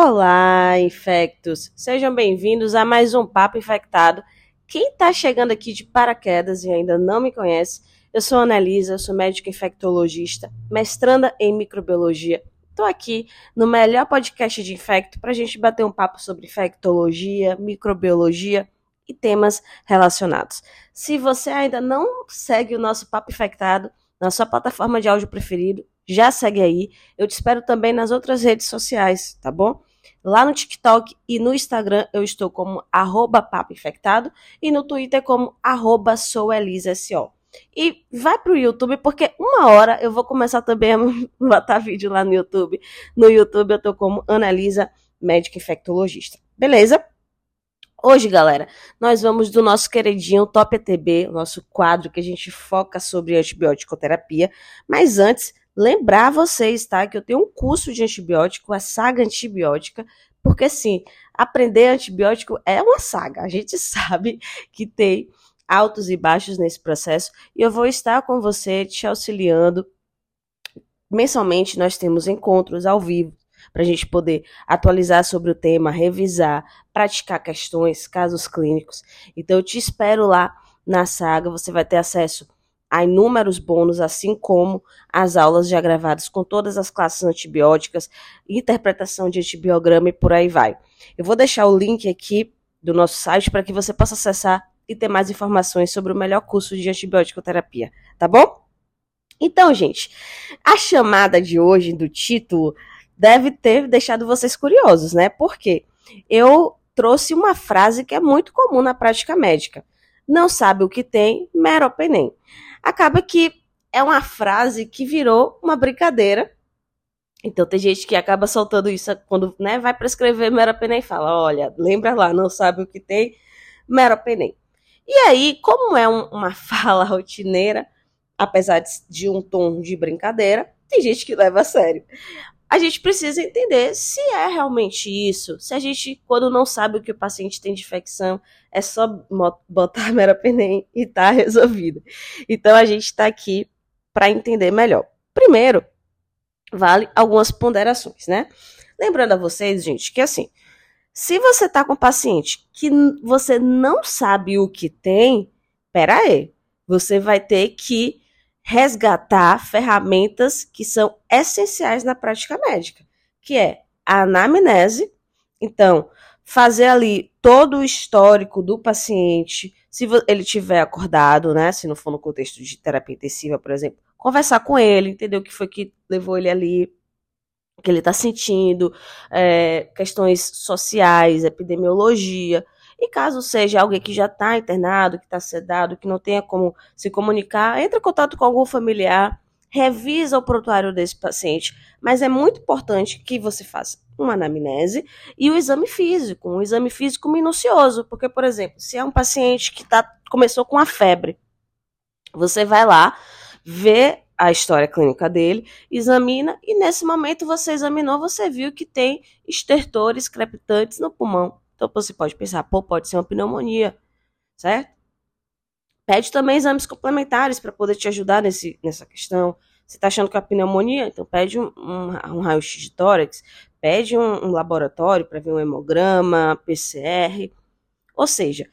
Olá, infectos! Sejam bem-vindos a mais um Papo Infectado. Quem está chegando aqui de paraquedas e ainda não me conhece, eu sou a Annalisa, sou médica infectologista, mestranda em microbiologia. Estou aqui no melhor podcast de infecto para a gente bater um papo sobre infectologia, microbiologia e temas relacionados. Se você ainda não segue o nosso Papo Infectado na sua plataforma de áudio preferido, já segue aí. Eu te espero também nas outras redes sociais, tá bom? Lá no TikTok e no Instagram eu estou como arroba papo infectado e no Twitter como arroba souelisaSO. E vai pro YouTube, porque uma hora eu vou começar também a botar vídeo lá no YouTube. No YouTube eu tô como Analisa Médica Infectologista. Beleza? Hoje, galera, nós vamos do nosso queridinho Top ETB, nosso quadro que a gente foca sobre antibiótico-terapia. Mas antes, lembrar vocês, tá, que eu tenho um curso de antibiótico, a saga antibiótica, porque sim, aprender antibiótico é uma saga. A gente sabe que tem altos e baixos nesse processo e eu vou estar com você te auxiliando. Mensalmente nós temos encontros ao vivo para a gente poder atualizar sobre o tema, revisar, praticar questões, casos clínicos. Então eu te espero lá na saga, você vai ter acesso Há inúmeros bônus, assim como as aulas já gravadas com todas as classes antibióticas, interpretação de antibiograma e por aí vai. Eu vou deixar o link aqui do nosso site para que você possa acessar e ter mais informações sobre o melhor curso de antibiótico terapia, tá bom? Então, gente, a chamada de hoje do título deve ter deixado vocês curiosos, né? Porque eu trouxe uma frase que é muito comum na prática médica. Não sabe o que tem, meropenem acaba que é uma frase que virou uma brincadeira. Então tem gente que acaba soltando isso quando né, vai prescrever meropenem e fala, olha, lembra lá, não sabe o que tem, meropenem. E aí, como é um, uma fala rotineira, apesar de, de um tom de brincadeira, tem gente que leva a sério a gente precisa entender se é realmente isso. Se a gente, quando não sabe o que o paciente tem de infecção, é só botar meropenem e tá resolvido. Então a gente está aqui para entender melhor. Primeiro, vale algumas ponderações, né? Lembrando a vocês, gente, que assim, se você tá com um paciente que você não sabe o que tem, pera aí, você vai ter que resgatar ferramentas que são essenciais na prática médica, que é a anamnese. Então, fazer ali todo o histórico do paciente, se ele tiver acordado, né, se não for no contexto de terapia intensiva, por exemplo, conversar com ele, entender o que foi que levou ele ali, o que ele está sentindo, é, questões sociais, epidemiologia, e caso seja alguém que já está internado, que está sedado, que não tenha como se comunicar, entre em contato com algum familiar, revisa o prontuário desse paciente. Mas é muito importante que você faça uma anamnese e o exame físico, um exame físico minucioso. Porque, por exemplo, se é um paciente que tá, começou com a febre, você vai lá, vê a história clínica dele, examina e nesse momento você examinou, você viu que tem estertores crepitantes no pulmão. Então você pode pensar, pô, pode ser uma pneumonia, certo? Pede também exames complementares para poder te ajudar nesse, nessa questão. Você está achando que é pneumonia? Então pede um, um, um raio-x de tórax, pede um, um laboratório para ver um hemograma, PCR. Ou seja,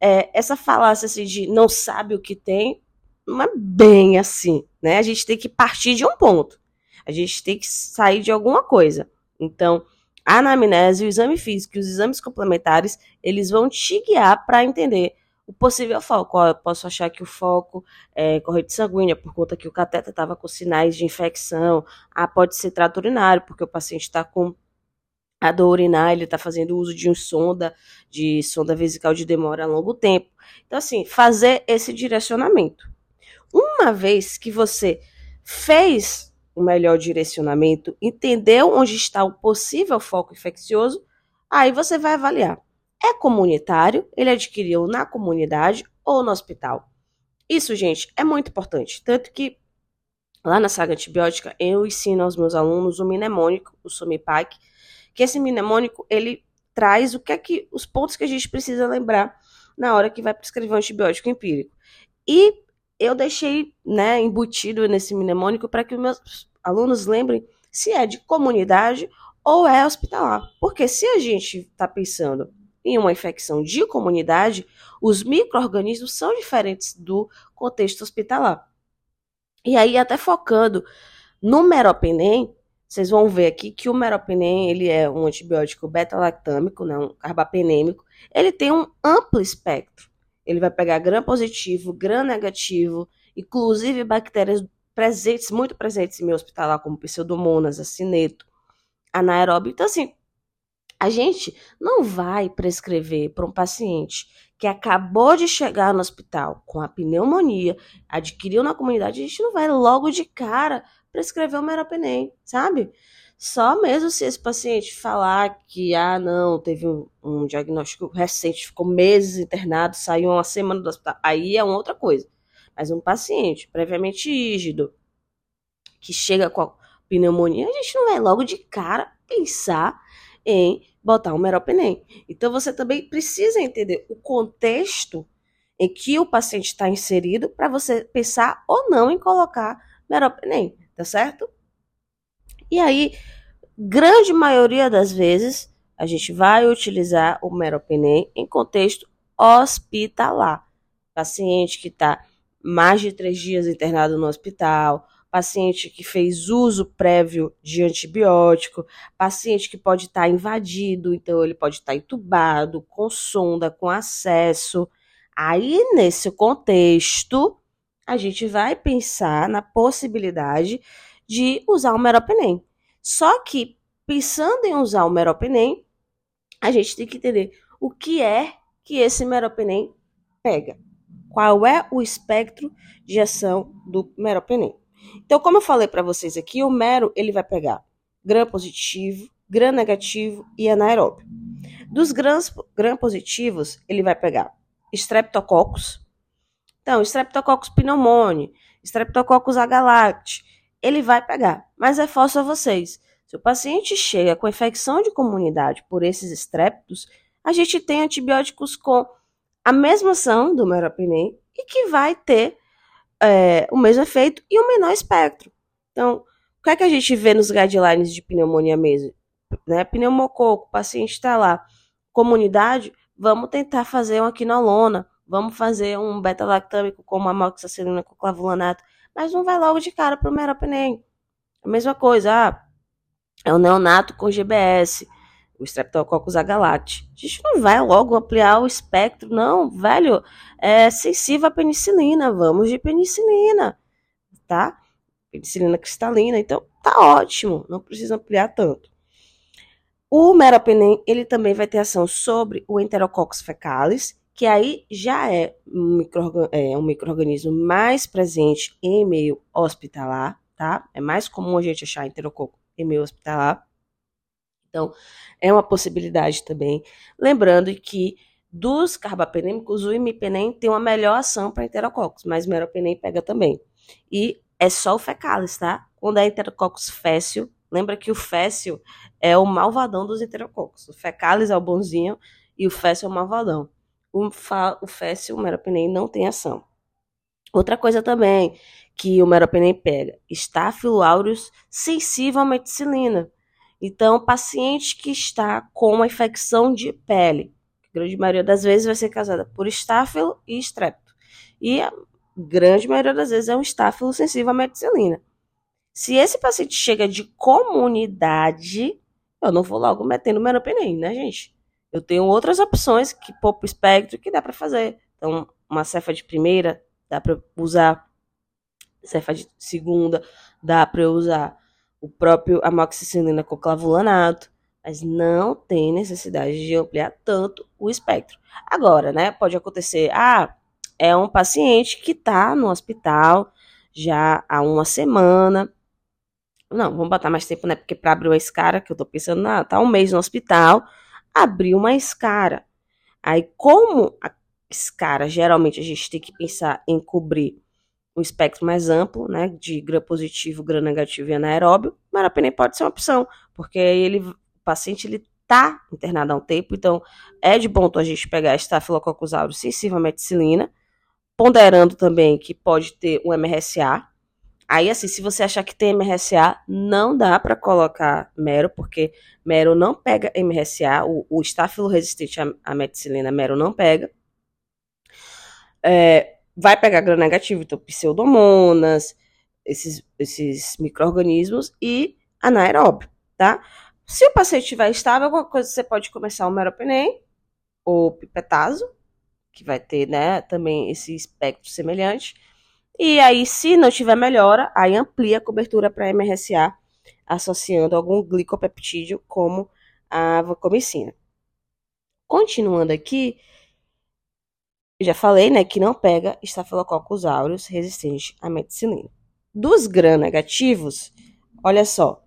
é, essa falácia assim, de não sabe o que tem, não é bem assim, né? A gente tem que partir de um ponto. A gente tem que sair de alguma coisa. Então, a anamnese, o exame físico e os exames complementares, eles vão te guiar para entender o possível foco. Ó, eu posso achar que o foco é corrente sanguínea, por conta que o cateter estava com sinais de infecção. Ah, pode ser trato urinário, porque o paciente está com a dor urinar, ele está fazendo uso de um sonda, de sonda vesical de demora a longo tempo. Então, assim, fazer esse direcionamento. Uma vez que você fez o melhor direcionamento, entendeu onde está o possível foco infeccioso, aí você vai avaliar. É comunitário, ele adquiriu na comunidade ou no hospital. Isso, gente, é muito importante. Tanto que lá na saga antibiótica eu ensino aos meus alunos o mnemônico, o Sumipac, que esse mnemônico ele traz o que é que os pontos que a gente precisa lembrar na hora que vai prescrever um antibiótico empírico. E eu deixei né, embutido nesse mnemônico para que os meus alunos lembrem se é de comunidade ou é hospitalar. Porque se a gente está pensando em uma infecção de comunidade, os micro-organismos são diferentes do contexto hospitalar. E aí, até focando no meropenem, vocês vão ver aqui que o meropenem, ele é um antibiótico beta-lactâmico, né, um carbapenêmico. Ele tem um amplo espectro. Ele vai pegar gram positivo, gram negativo, inclusive bactérias presentes, muito presentes em meu hospitalar, como pseudomonas, acineto, anaeróbio. Então, assim, a gente não vai prescrever para um paciente que acabou de chegar no hospital com a pneumonia, adquiriu na comunidade, a gente não vai logo de cara prescrever o meropenem, sabe? Só mesmo se esse paciente falar que, ah, não, teve um, um diagnóstico recente, ficou meses internado, saiu uma semana do hospital, aí é uma outra coisa. Mas um paciente previamente rígido, que chega com a pneumonia, a gente não vai logo de cara pensar em botar um meropenem. Então você também precisa entender o contexto em que o paciente está inserido para você pensar ou não em colocar meropenem, tá certo? E aí, grande maioria das vezes, a gente vai utilizar o meropenem em contexto hospitalar. Paciente que está mais de três dias internado no hospital, paciente que fez uso prévio de antibiótico, paciente que pode estar tá invadido, então ele pode estar tá entubado, com sonda, com acesso. Aí, nesse contexto, a gente vai pensar na possibilidade de usar o meropenem. Só que, pensando em usar o meropenem, a gente tem que entender o que é que esse meropenem pega qual é o espectro de ação do meropenem. Então, como eu falei para vocês aqui, o mero ele vai pegar gram positivo, gram negativo e anaeróbio. Dos grãos gram positivos, ele vai pegar Streptococcus. Então, Streptococcus pneumoniae, Streptococcus agalacti, ele vai pegar. Mas reforço a vocês, se o paciente chega com infecção de comunidade por esses estreptos, a gente tem antibióticos com a mesma ação do meropenem e que vai ter é, o mesmo efeito e o menor espectro. Então, o que é que a gente vê nos guidelines de pneumonia mesmo? Né? Pneumococo, o paciente está lá, comunidade, vamos tentar fazer uma quinolona, vamos fazer um beta-lactâmico como amoxicilina com clavulanato, mas não vai logo de cara para o meropenem. A mesma coisa, ah, é o neonato com GBS o Streptococcus agalacti. A gente não vai logo ampliar o espectro, não, velho. É sensível à penicilina, vamos de penicilina, tá? Penicilina cristalina, então tá ótimo, não precisa ampliar tanto. O meropenem, ele também vai ter ação sobre o Enterococcus fecalis, que aí já é um, micro, é um microorganismo mais presente em meio hospitalar, tá? É mais comum a gente achar enterococo em meio hospitalar. Então, é uma possibilidade também. Lembrando que dos carbapenêmicos, o imipenem tem uma melhor ação para enterococos, mas o meropenem pega também. E é só o fecalis, tá? Quando é enterococos fécio, lembra que o fécio é o malvadão dos enterococos. O fecalis é o bonzinho e o fécio é o malvadão. O, fa, o fécio, o meropenem, não tem ação. Outra coisa também que o meropenem pega, Staphylo aureus sensível à meticilina. Então, paciente que está com uma infecção de pele, a grande maioria das vezes vai ser causada por estáfilo e estrepto. E a grande maioria das vezes é um estáfilo sensível à meticilina. Se esse paciente chega de comunidade, eu não vou logo metendo meropenem, né, gente? Eu tenho outras opções que pouco espectro que dá para fazer. Então, uma cefa de primeira, dá para usar. Cefa de segunda, dá para usar o próprio amoxicilina com clavulanato, mas não tem necessidade de ampliar tanto o espectro. Agora, né, pode acontecer, ah, é um paciente que está no hospital já há uma semana. Não, vamos botar mais tempo, né? Porque para abrir uma escara, que eu tô pensando, ah, tá um mês no hospital, abriu uma escara. Aí, como a escara, geralmente a gente tem que pensar em cobrir um espectro mais amplo, né, de gram positivo, gram negativo e anaeróbio, meropenem pode ser uma opção, porque ele, o paciente ele tá internado há um tempo, então é de bom a gente pegar Staphylococcus aureus sensível à meticilina, ponderando também que pode ter um MRSA, Aí, assim, se você achar que tem MRSA, não dá para colocar mero, porque mero não pega MRSA, o, o estáfilo resistente à, à meticilina, mero não pega. É, vai pegar gram negativo, então pseudomonas, esses, esses micro-organismos e anaeróbio, tá? Se o paciente estiver estável, alguma coisa você pode começar o meropenem ou pipetazo, que vai ter, né, também esse espectro semelhante. E aí, se não tiver melhora, aí amplia a cobertura para MRSA, associando algum glicopeptídeo como a vancomicina. Continuando aqui, já falei, né, que não pega Staphylococcus aureus resistente à meticilina. Dos gram-negativos, olha só,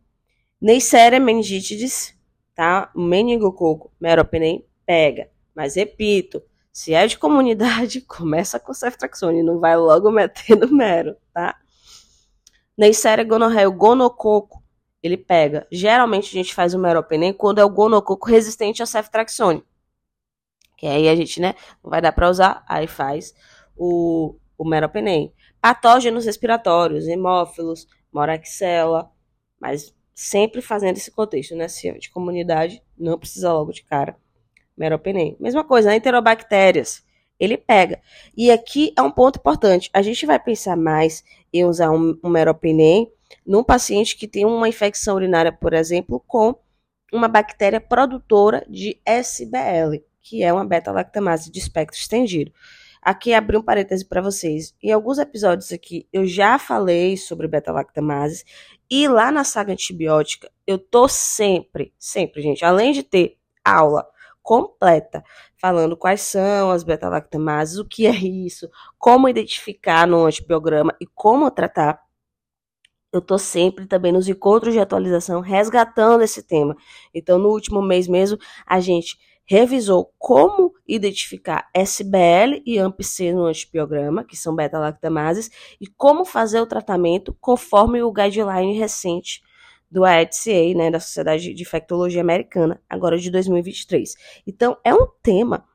Neisseria meningitidis, tá? Meningococo meropenem pega. Mas repito, se é de comunidade, começa com ceftraxone, não vai logo metendo mero, tá? Neisseria gonorreia, o gonococo, ele pega. Geralmente a gente faz o meropenem quando é o gonococo resistente a ceftraxone. Que aí a gente, né, não vai dar para usar, aí faz o, o meropenem. Patógenos respiratórios, hemófilos, moraxella, mas sempre fazendo esse contexto, né, se é de comunidade, não precisa logo de cara meropenem. Mesma coisa, enterobactérias. Ele pega. E aqui é um ponto importante. A gente vai pensar mais em usar um, um meropenem num paciente que tem uma infecção urinária, por exemplo, com uma bactéria produtora de SBL, que é uma beta-lactamase de espectro estendido. Aqui abri um parêntese para vocês. Em alguns episódios aqui eu já falei sobre beta-lactamases e lá na saga antibiótica eu tô sempre, sempre, gente, além de ter aula completa, falando quais são as beta-lactamases, o que é isso, como identificar no antibiograma e como tratar. Eu tô sempre também nos encontros de atualização resgatando esse tema. Então, no último mês mesmo, a gente revisou como identificar SBL e AMP-C no antibiograma, que são beta-lactamases, e como fazer o tratamento conforme o guideline recente do AEDCA, né, da Sociedade de Infectologia Americana, agora de 2023. Então, é um tema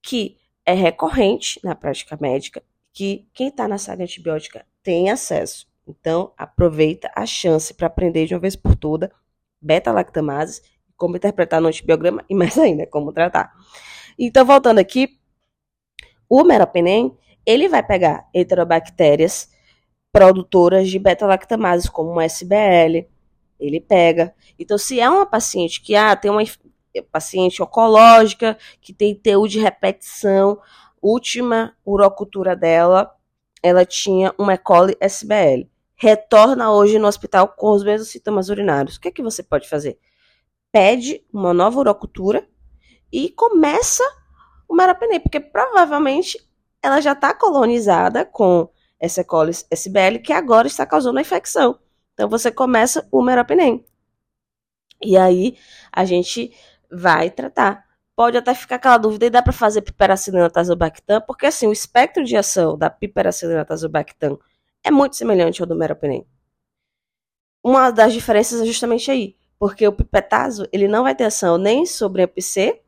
que é recorrente na prática médica, que quem está na saga antibiótica tem acesso. Então, aproveita a chance para aprender de uma vez por toda beta-lactamases, como interpretar no antibiograma e mais ainda, como tratar. Então, voltando aqui, o meropenem, ele vai pegar heterobactérias produtoras de beta-lactamases, como o SBL, ele pega. Então, se é uma paciente que ah, tem uma paciente oncológica, que tem TU de repetição, última urocultura dela, ela tinha uma E. coli SBL. Retorna hoje no hospital com os mesmos sintomas urinários. O que é que você pode fazer? Pede uma nova urocultura e começa o marapenê, porque provavelmente ela já está colonizada com essa E. coli SBL que agora está causando a infecção. Então você começa o meropenem. E aí a gente vai tratar. Pode até ficar aquela dúvida, e dá para fazer piperacilina tazobactam, porque assim, o espectro de ação da piperacilina tazobactam é muito semelhante ao do meropenem. Uma das diferenças é justamente aí, porque o pipetazo, ele não vai ter ação nem sobre a PC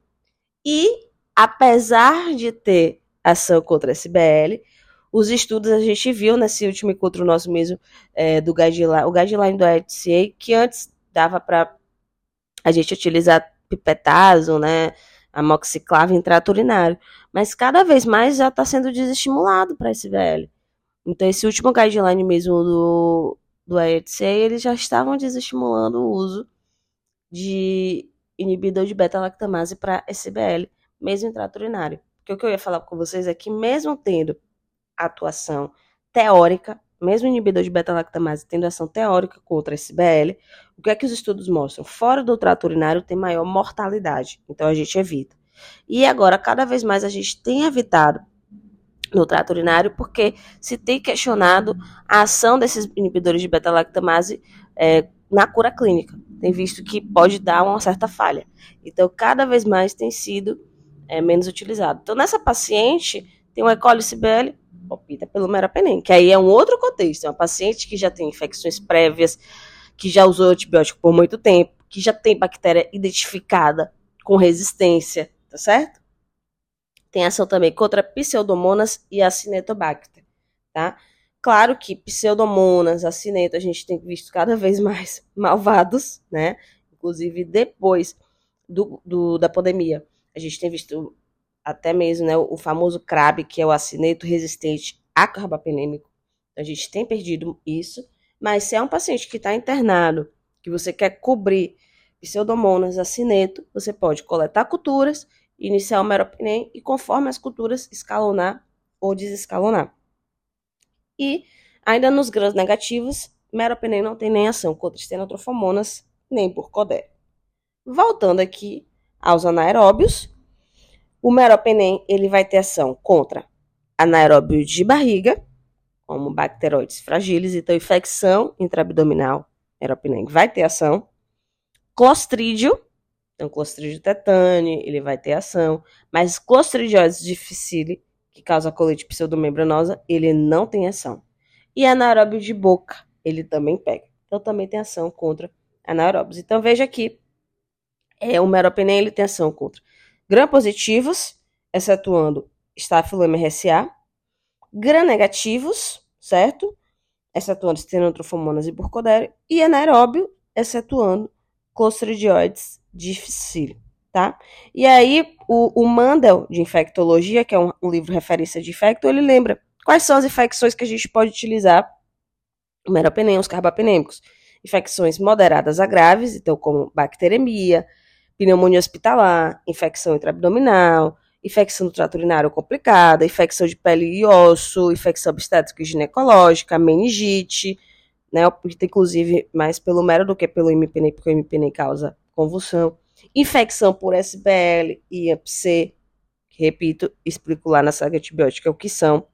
e apesar de ter ação contra a SBL, os estudos a gente viu nesse último encontro nosso mesmo é, do guideline, o guideline do AFCA, que antes dava para a gente utilizar pipetazo, né, amoxiclave em trato urinário, mas cada vez mais já está sendo desestimulado para esse velho. Então esse último guideline mesmo do, do AFCA, eles já estavam desestimulando o uso de inibidor de beta-lactamase para SBL, mesmo em trato urinário. Porque o que eu ia falar com vocês é que mesmo tendo atuação teórica, mesmo inibidor de beta-lactamase tendo ação teórica contra esse BL, o que é que os estudos mostram? Fora do trato urinário tem maior mortalidade, então a gente evita. E agora, cada vez mais a gente tem evitado no trato urinário, porque se tem questionado a ação desses inibidores de beta-lactamase é, na cura clínica. Tem visto que pode dar uma certa falha. Então, cada vez mais tem sido é, menos utilizado. Então, nessa paciente, tem um E. coli CBL, opta pelo merapenem, que aí é um outro contexto. É uma paciente que já tem infecções prévias, que já usou antibiótico por muito tempo, que já tem bactéria identificada com resistência, tá certo? Tem ação também contra pseudomonas e acinetobacter, tá? Claro que pseudomonas, acineto, a gente tem visto cada vez mais malvados, né? Inclusive depois do, do, da pandemia. A gente tem visto até mesmo né, o famoso CRAB, que é o acineto resistente a carbapenêmico. A gente tem perdido isso, mas se é um paciente que está internado, que você quer cobrir pseudomonas, acineto, você pode coletar culturas, iniciar o meropenem e conforme as culturas escalonar ou desescalonar. E ainda nos grãos negativos, meropenem não tem nem ação contra estenotrofomonas nem por codé. Voltando aqui aos anaeróbios, o meropenem ele vai ter ação contra anaeróbio de barriga, como bacteroides fragiles, então infecção intraabdominal, meropenem vai ter ação. Clostrídio, então clostrídio tetane, ele vai ter ação, mas clostridioides difficile, que causa colite pseudomembranosa, ele não tem ação. E anaeróbio de boca, ele também pega. Então também tem ação contra anaeróbios. Então veja aqui, é, o meropenem ele tem ação contra gram-positivos, excetuando Staphylococcus gram-negativos, certo? Excetuando Stenotrofomonas e Burkholderia, e anaeróbio, excetuando Clostridioides difficile, tá? E aí, o, o Mandel, de infectologia, que é um, um livro referência de infecto, ele lembra quais são as infecções que a gente pode utilizar meropenem, os carbapenêmicos. Infecções moderadas a graves, então como bacteremia, pneumonia hospitalar, infecção intraabdominal, infecção do trato urinário complicada, infecção de pele e osso, infecção obstétrica e ginecológica, meningite, né, inclusive mais pelo mero do que pelo MPN, porque o MPN causa convulsão, infecção por SBL e IAPC, repito, explico lá na saga antibiótica o que são.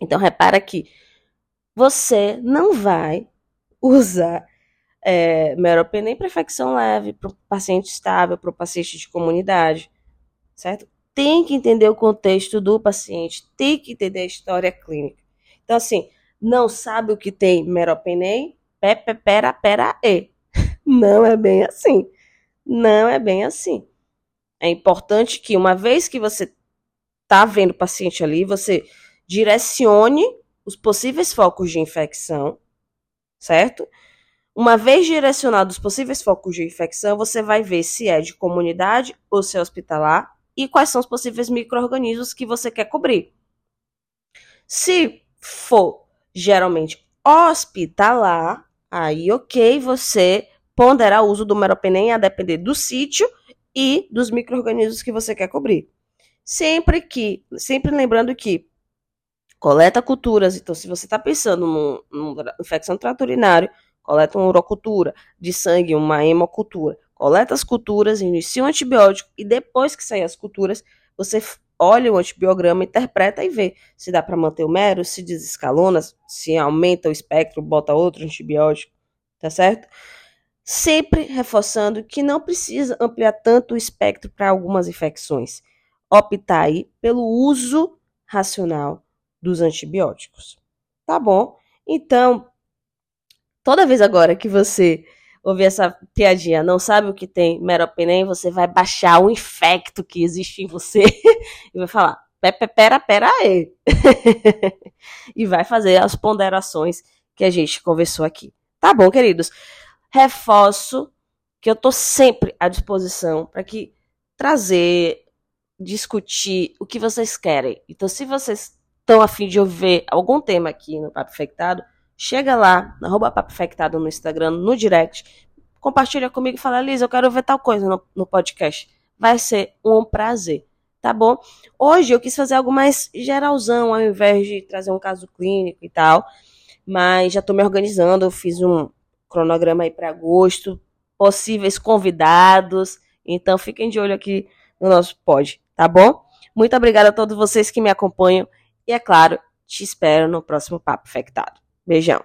Então, repara que você não vai usar é, meropenem para infecção leve, para o paciente estável, para o paciente de comunidade, certo? Tem que entender o contexto do paciente, tem que entender a história clínica. Então, assim, não sabe o que tem meropenem, pepe, pera, pera, e. Não é bem assim. Não é bem assim. É importante que, uma vez que você está vendo o paciente ali, você direcione os possíveis focos de infecção, certo? Uma vez direcionados os possíveis focos de infecção, você vai ver se é de comunidade ou se é hospitalar e quais são os possíveis micro-organismos que você quer cobrir. Se for geralmente hospitalar, aí ok, você ponderar o uso do meropenem a depender do sítio e dos micro-organismos que você quer cobrir. Sempre que, sempre lembrando que coleta culturas, então se você está pensando numa infecção trato urinário, coleta uma urocultura de sangue, uma hemocultura, coleta as culturas, inicia um antibiótico e depois que sair as culturas, você olha o antibiograma, interpreta e vê se dá para manter o mero, se desescalona, se aumenta o espectro, bota outro antibiótico, tá certo? Sempre reforçando que não precisa ampliar tanto o espectro para algumas infecções. Optar aí pelo uso racional dos antibióticos. Tá bom? Então, toda vez agora que você ouvir essa piadinha, não sabe o que tem meropenem, você vai baixar o infecto que existe em você e vai falar, pera, pera aí. e vai fazer as ponderações que a gente conversou aqui. Tá bom, queridos? Reforço que eu tô sempre à disposição para que trazer, discutir o que vocês querem. Então, se vocês estão afim de ouvir algum tema aqui no Papo Infectado, Chega lá, arroba Papo Infectado no Instagram, no direct, compartilha comigo e fala, Lisa, eu quero ver tal coisa no, no podcast. Vai ser um prazer, tá bom? Hoje eu quis fazer algo mais geralzão, ao invés de trazer um caso clínico e tal. Mas já tô me organizando, eu fiz um cronograma aí para agosto, possíveis convidados. Então fiquem de olho aqui no nosso pod, tá bom? Muito obrigada a todos vocês que me acompanham e é claro, te espero no próximo Papo Infectado. Beijão.